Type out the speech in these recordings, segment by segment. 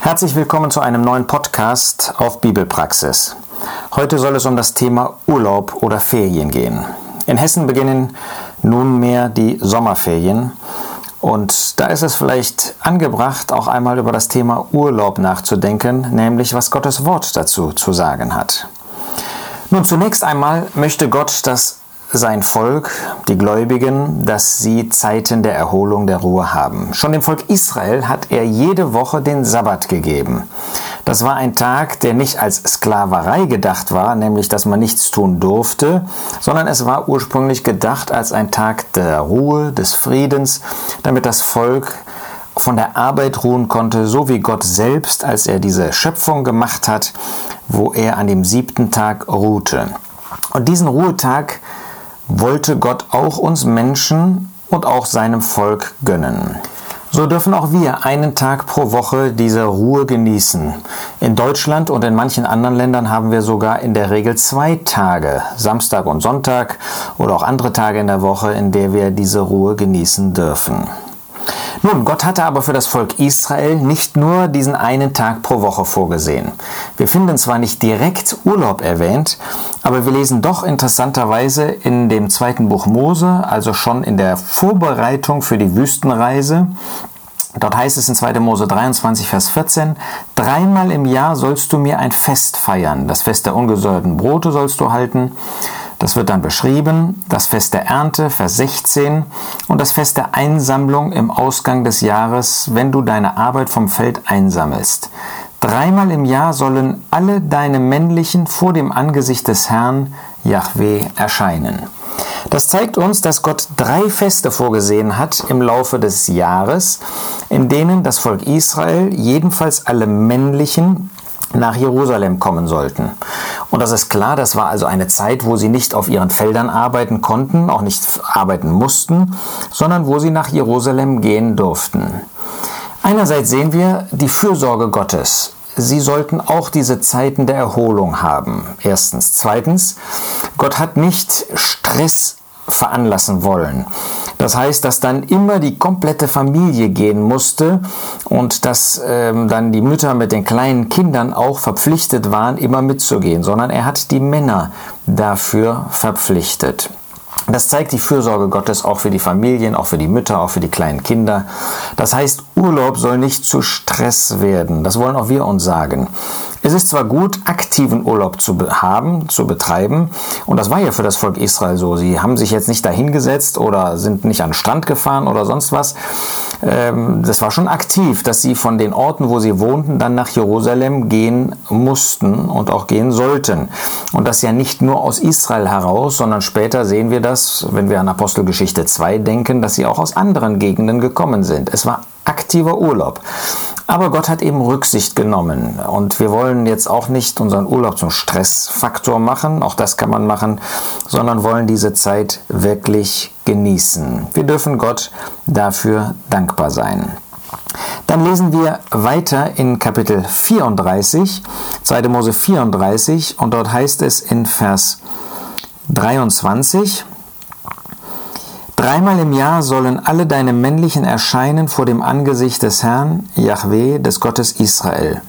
Herzlich willkommen zu einem neuen Podcast auf Bibelpraxis. Heute soll es um das Thema Urlaub oder Ferien gehen. In Hessen beginnen nunmehr die Sommerferien und da ist es vielleicht angebracht, auch einmal über das Thema Urlaub nachzudenken, nämlich was Gottes Wort dazu zu sagen hat. Nun, zunächst einmal möchte Gott, dass sein Volk, die Gläubigen, dass sie Zeiten der Erholung, der Ruhe haben. Schon dem Volk Israel hat er jede Woche den Sabbat gegeben. Das war ein Tag, der nicht als Sklaverei gedacht war, nämlich dass man nichts tun durfte, sondern es war ursprünglich gedacht als ein Tag der Ruhe, des Friedens, damit das Volk von der Arbeit ruhen konnte, so wie Gott selbst, als er diese Schöpfung gemacht hat, wo er an dem siebten Tag ruhte. Und diesen Ruhetag wollte Gott auch uns Menschen und auch seinem Volk gönnen. So dürfen auch wir einen Tag pro Woche diese Ruhe genießen. In Deutschland und in manchen anderen Ländern haben wir sogar in der Regel zwei Tage, Samstag und Sonntag oder auch andere Tage in der Woche, in der wir diese Ruhe genießen dürfen. Nun, Gott hatte aber für das Volk Israel nicht nur diesen einen Tag pro Woche vorgesehen. Wir finden zwar nicht direkt Urlaub erwähnt, aber wir lesen doch interessanterweise in dem zweiten Buch Mose, also schon in der Vorbereitung für die Wüstenreise, Dort heißt es in 2. Mose 23, Vers 14, dreimal im Jahr sollst du mir ein Fest feiern. Das Fest der ungesäuerten Brote sollst du halten. Das wird dann beschrieben, das Fest der Ernte, Vers 16, und das Fest der Einsammlung im Ausgang des Jahres, wenn du deine Arbeit vom Feld einsammelst. Dreimal im Jahr sollen alle deine männlichen vor dem Angesicht des Herrn, Yahweh, erscheinen. Das zeigt uns, dass Gott drei Feste vorgesehen hat im Laufe des Jahres, in denen das Volk Israel, jedenfalls alle männlichen, nach Jerusalem kommen sollten. Und das ist klar, das war also eine Zeit, wo sie nicht auf ihren Feldern arbeiten konnten, auch nicht arbeiten mussten, sondern wo sie nach Jerusalem gehen durften. Einerseits sehen wir die Fürsorge Gottes. Sie sollten auch diese Zeiten der Erholung haben. Erstens. Zweitens, Gott hat nicht Stress veranlassen wollen. Das heißt, dass dann immer die komplette Familie gehen musste und dass ähm, dann die Mütter mit den kleinen Kindern auch verpflichtet waren, immer mitzugehen, sondern er hat die Männer dafür verpflichtet. Das zeigt die Fürsorge Gottes auch für die Familien, auch für die Mütter, auch für die kleinen Kinder. Das heißt, Urlaub soll nicht zu Stress werden. Das wollen auch wir uns sagen. Es ist zwar gut, aktiven Urlaub zu haben, zu betreiben, und das war ja für das Volk Israel so. Sie haben sich jetzt nicht dahingesetzt oder sind nicht an den Strand gefahren oder sonst was. Ähm, das war schon aktiv, dass sie von den Orten, wo sie wohnten, dann nach Jerusalem gehen mussten und auch gehen sollten. Und das ja nicht nur aus Israel heraus, sondern später sehen wir das, wenn wir an Apostelgeschichte 2 denken, dass sie auch aus anderen Gegenden gekommen sind. Es war aktiver Urlaub. Aber Gott hat eben Rücksicht genommen. Und wir wollen jetzt auch nicht unseren Urlaub zum Stressfaktor machen, auch das kann man machen, sondern wollen diese Zeit wirklich genießen. Wir dürfen Gott dafür dankbar sein. Dann lesen wir weiter in Kapitel 34, 2. Mose 34, und dort heißt es in Vers 23, Dreimal im Jahr sollen alle deine männlichen erscheinen vor dem Angesicht des Herrn, Yahweh, des Gottes Israel.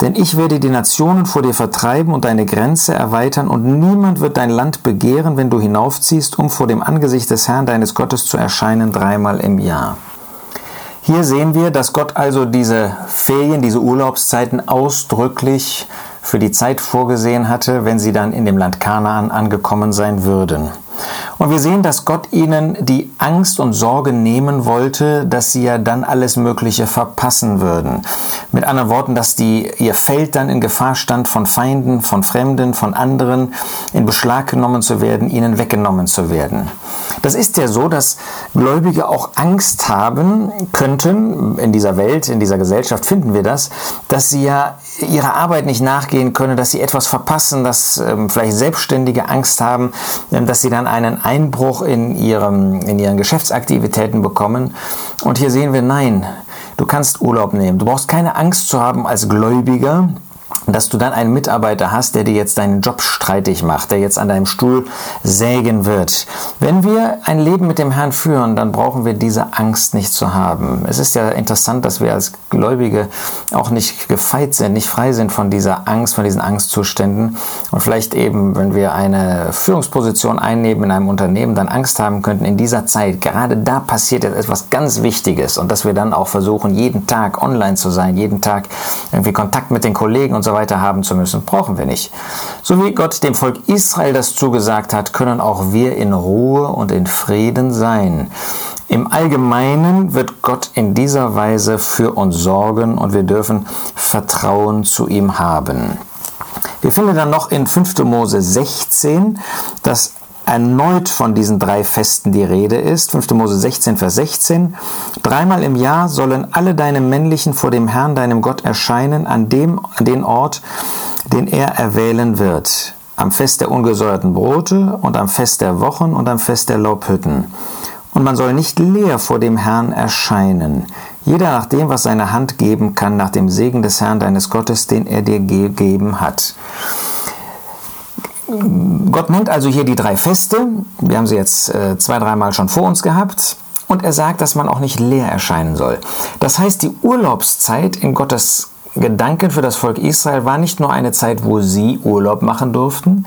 Denn ich werde die Nationen vor dir vertreiben und deine Grenze erweitern, und niemand wird dein Land begehren, wenn du hinaufziehst, um vor dem Angesicht des Herrn deines Gottes zu erscheinen dreimal im Jahr. Hier sehen wir, dass Gott also diese Ferien, diese Urlaubszeiten ausdrücklich für die Zeit vorgesehen hatte, wenn sie dann in dem Land Kanaan angekommen sein würden. Und wir sehen, dass Gott ihnen die Angst und Sorge nehmen wollte, dass sie ja dann alles Mögliche verpassen würden. Mit anderen Worten, dass die, ihr Feld dann in Gefahr stand, von Feinden, von Fremden, von anderen in Beschlag genommen zu werden, ihnen weggenommen zu werden. Das ist ja so, dass Gläubige auch Angst haben könnten, in dieser Welt, in dieser Gesellschaft finden wir das, dass sie ja ihrer Arbeit nicht nachgehen können, dass sie etwas verpassen, dass ähm, vielleicht Selbstständige Angst haben, ähm, dass sie dann einen Einbruch in, ihrem, in ihren Geschäftsaktivitäten bekommen. Und hier sehen wir, nein, du kannst Urlaub nehmen. Du brauchst keine Angst zu haben als Gläubiger, dass du dann einen Mitarbeiter hast, der dir jetzt deinen Job streitig macht, der jetzt an deinem Stuhl sägen wird. Wenn wir ein Leben mit dem Herrn führen, dann brauchen wir diese Angst nicht zu haben. Es ist ja interessant, dass wir als Gläubige auch nicht gefeit sind, nicht frei sind von dieser Angst, von diesen Angstzuständen und vielleicht eben, wenn wir eine Führungsposition einnehmen in einem Unternehmen, dann Angst haben könnten in dieser Zeit. Gerade da passiert jetzt etwas ganz Wichtiges und dass wir dann auch versuchen, jeden Tag online zu sein, jeden Tag irgendwie Kontakt mit den Kollegen und so weiter haben zu müssen, brauchen wir nicht. So wie Gott dem Volk Israel das zugesagt hat, können auch wir in Ruhe und in Frieden sein. Im Allgemeinen wird Gott in dieser Weise für uns sorgen und wir dürfen Vertrauen zu ihm haben. Wir finden dann noch in 5. Mose 16, dass erneut von diesen drei Festen die Rede ist. 5. Mose 16, Vers 16. Dreimal im Jahr sollen alle deine männlichen vor dem Herrn, deinem Gott, erscheinen an dem, an den Ort, den er erwählen wird. Am Fest der ungesäuerten Brote und am Fest der Wochen und am Fest der Laubhütten. Und man soll nicht leer vor dem Herrn erscheinen. Jeder nach dem, was seine Hand geben kann, nach dem Segen des Herrn deines Gottes, den er dir gegeben hat. Gott nennt also hier die drei Feste. Wir haben sie jetzt äh, zwei, dreimal schon vor uns gehabt. Und er sagt, dass man auch nicht leer erscheinen soll. Das heißt, die Urlaubszeit in Gottes Gedanken für das Volk Israel war nicht nur eine Zeit, wo sie Urlaub machen durften,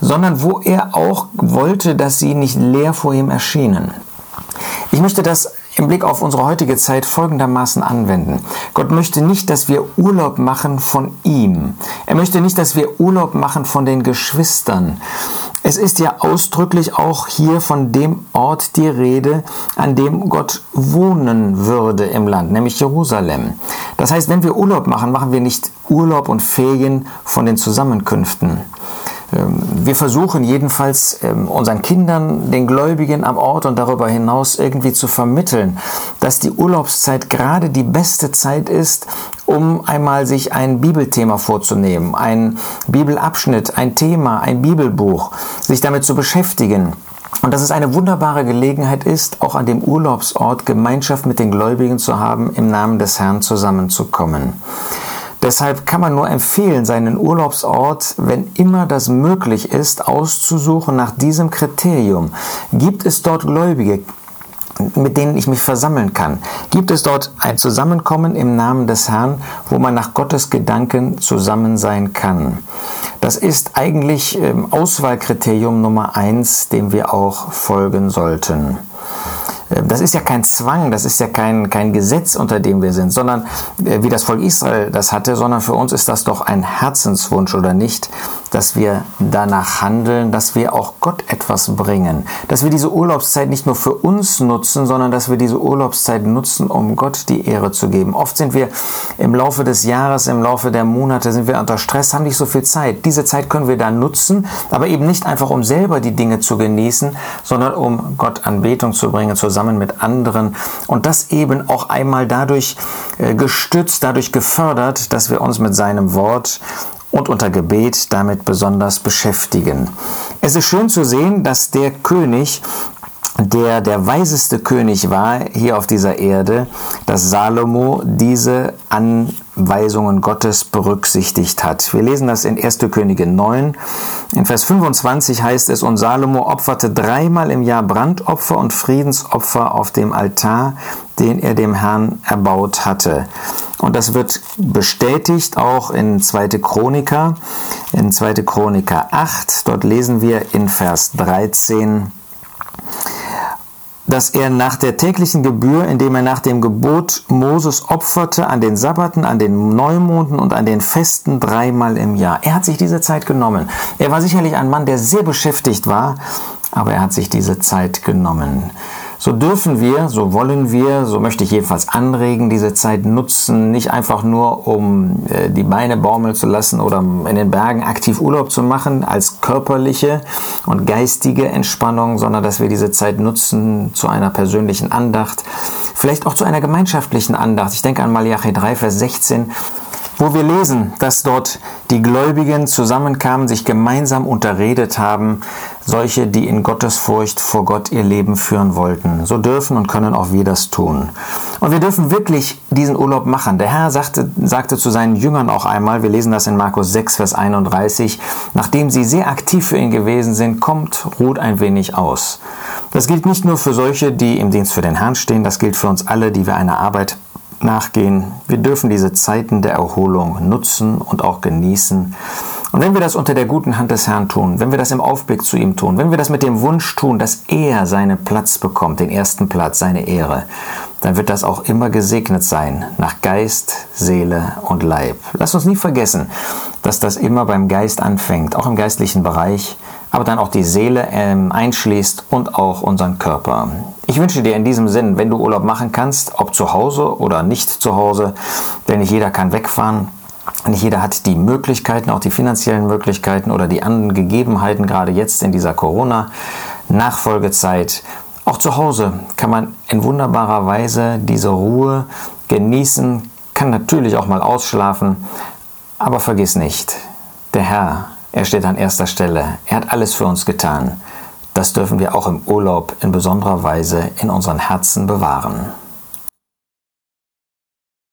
sondern wo er auch wollte, dass sie nicht leer vor ihm erschienen. Ich möchte das im Blick auf unsere heutige Zeit folgendermaßen anwenden. Gott möchte nicht, dass wir Urlaub machen von ihm. Er möchte nicht, dass wir Urlaub machen von den Geschwistern. Es ist ja ausdrücklich auch hier von dem Ort die Rede, an dem Gott wohnen würde im Land, nämlich Jerusalem. Das heißt, wenn wir Urlaub machen, machen wir nicht Urlaub und Ferien von den Zusammenkünften. Ähm, wir versuchen jedenfalls ähm, unseren Kindern, den Gläubigen am Ort und darüber hinaus irgendwie zu vermitteln, dass die Urlaubszeit gerade die beste Zeit ist, um einmal sich ein Bibelthema vorzunehmen, ein Bibelabschnitt, ein Thema, ein Bibelbuch, sich damit zu beschäftigen. Und dass es eine wunderbare Gelegenheit ist, auch an dem Urlaubsort Gemeinschaft mit den Gläubigen zu haben, im Namen des Herrn zusammenzukommen. Deshalb kann man nur empfehlen, seinen Urlaubsort, wenn immer das möglich ist, auszusuchen nach diesem Kriterium. Gibt es dort Gläubige? mit denen ich mich versammeln kann. Gibt es dort ein Zusammenkommen im Namen des Herrn, wo man nach Gottes Gedanken zusammen sein kann? Das ist eigentlich ähm, Auswahlkriterium Nummer eins, dem wir auch folgen sollten. Äh, das ist ja kein Zwang, das ist ja kein, kein Gesetz, unter dem wir sind, sondern äh, wie das Volk Israel das hatte, sondern für uns ist das doch ein Herzenswunsch oder nicht, dass wir danach handeln, dass wir auch Gott etwas bringen, dass wir diese Urlaubszeit nicht nur für uns nutzen, sondern dass wir diese Urlaubszeit nutzen, um Gott die Ehre zu geben. Oft sind wir im Laufe des Jahres, im Laufe der Monate sind wir unter Stress, haben nicht so viel Zeit. Diese Zeit können wir dann nutzen, aber eben nicht einfach um selber die Dinge zu genießen, sondern um Gott Anbetung zu bringen, zusammen mit anderen und das eben auch einmal dadurch äh, gestützt, dadurch gefördert, dass wir uns mit seinem Wort und unter Gebet damit besonders beschäftigen. Es ist schön zu sehen, dass der König der der weiseste König war hier auf dieser Erde, dass Salomo diese Anweisungen Gottes berücksichtigt hat. Wir lesen das in 1. Könige 9. In Vers 25 heißt es, und Salomo opferte dreimal im Jahr Brandopfer und Friedensopfer auf dem Altar, den er dem Herrn erbaut hatte. Und das wird bestätigt auch in 2. Chroniker, in 2. Chroniker 8. Dort lesen wir in Vers 13, dass er nach der täglichen Gebühr, indem er nach dem Gebot Moses opferte, an den Sabbaten, an den Neumonden und an den Festen dreimal im Jahr. Er hat sich diese Zeit genommen. Er war sicherlich ein Mann, der sehr beschäftigt war, aber er hat sich diese Zeit genommen. So dürfen wir, so wollen wir, so möchte ich jedenfalls anregen, diese Zeit nutzen, nicht einfach nur, um äh, die Beine baumeln zu lassen oder in den Bergen aktiv Urlaub zu machen als körperliche und geistige Entspannung, sondern dass wir diese Zeit nutzen zu einer persönlichen Andacht, vielleicht auch zu einer gemeinschaftlichen Andacht. Ich denke an Malachi 3, Vers 16. wo wir lesen, dass dort die Gläubigen zusammenkamen, sich gemeinsam unterredet haben, solche, die in Gottesfurcht vor Gott ihr Leben führen wollten. So dürfen und können auch wir das tun. Und wir dürfen wirklich diesen Urlaub machen. Der Herr sagte, sagte zu seinen Jüngern auch einmal, wir lesen das in Markus 6, Vers 31, nachdem sie sehr aktiv für ihn gewesen sind, kommt, ruht ein wenig aus. Das gilt nicht nur für solche, die im Dienst für den Herrn stehen, das gilt für uns alle, die wir einer Arbeit nachgehen. Wir dürfen diese Zeiten der Erholung nutzen und auch genießen. Und wenn wir das unter der guten Hand des Herrn tun, wenn wir das im Aufblick zu ihm tun, wenn wir das mit dem Wunsch tun, dass er seinen Platz bekommt, den ersten Platz, seine Ehre, dann wird das auch immer gesegnet sein, nach Geist, Seele und Leib. Lass uns nie vergessen, dass das immer beim Geist anfängt, auch im geistlichen Bereich, aber dann auch die Seele ähm, einschließt und auch unseren Körper. Ich wünsche dir in diesem Sinn, wenn du Urlaub machen kannst, ob zu Hause oder nicht zu Hause, denn nicht jeder kann wegfahren, nicht jeder hat die Möglichkeiten, auch die finanziellen Möglichkeiten oder die anderen Gegebenheiten, gerade jetzt in dieser Corona-Nachfolgezeit. Auch zu Hause kann man in wunderbarer Weise diese Ruhe genießen, kann natürlich auch mal ausschlafen, aber vergiss nicht, der Herr, er steht an erster Stelle. Er hat alles für uns getan. Das dürfen wir auch im Urlaub in besonderer Weise in unseren Herzen bewahren.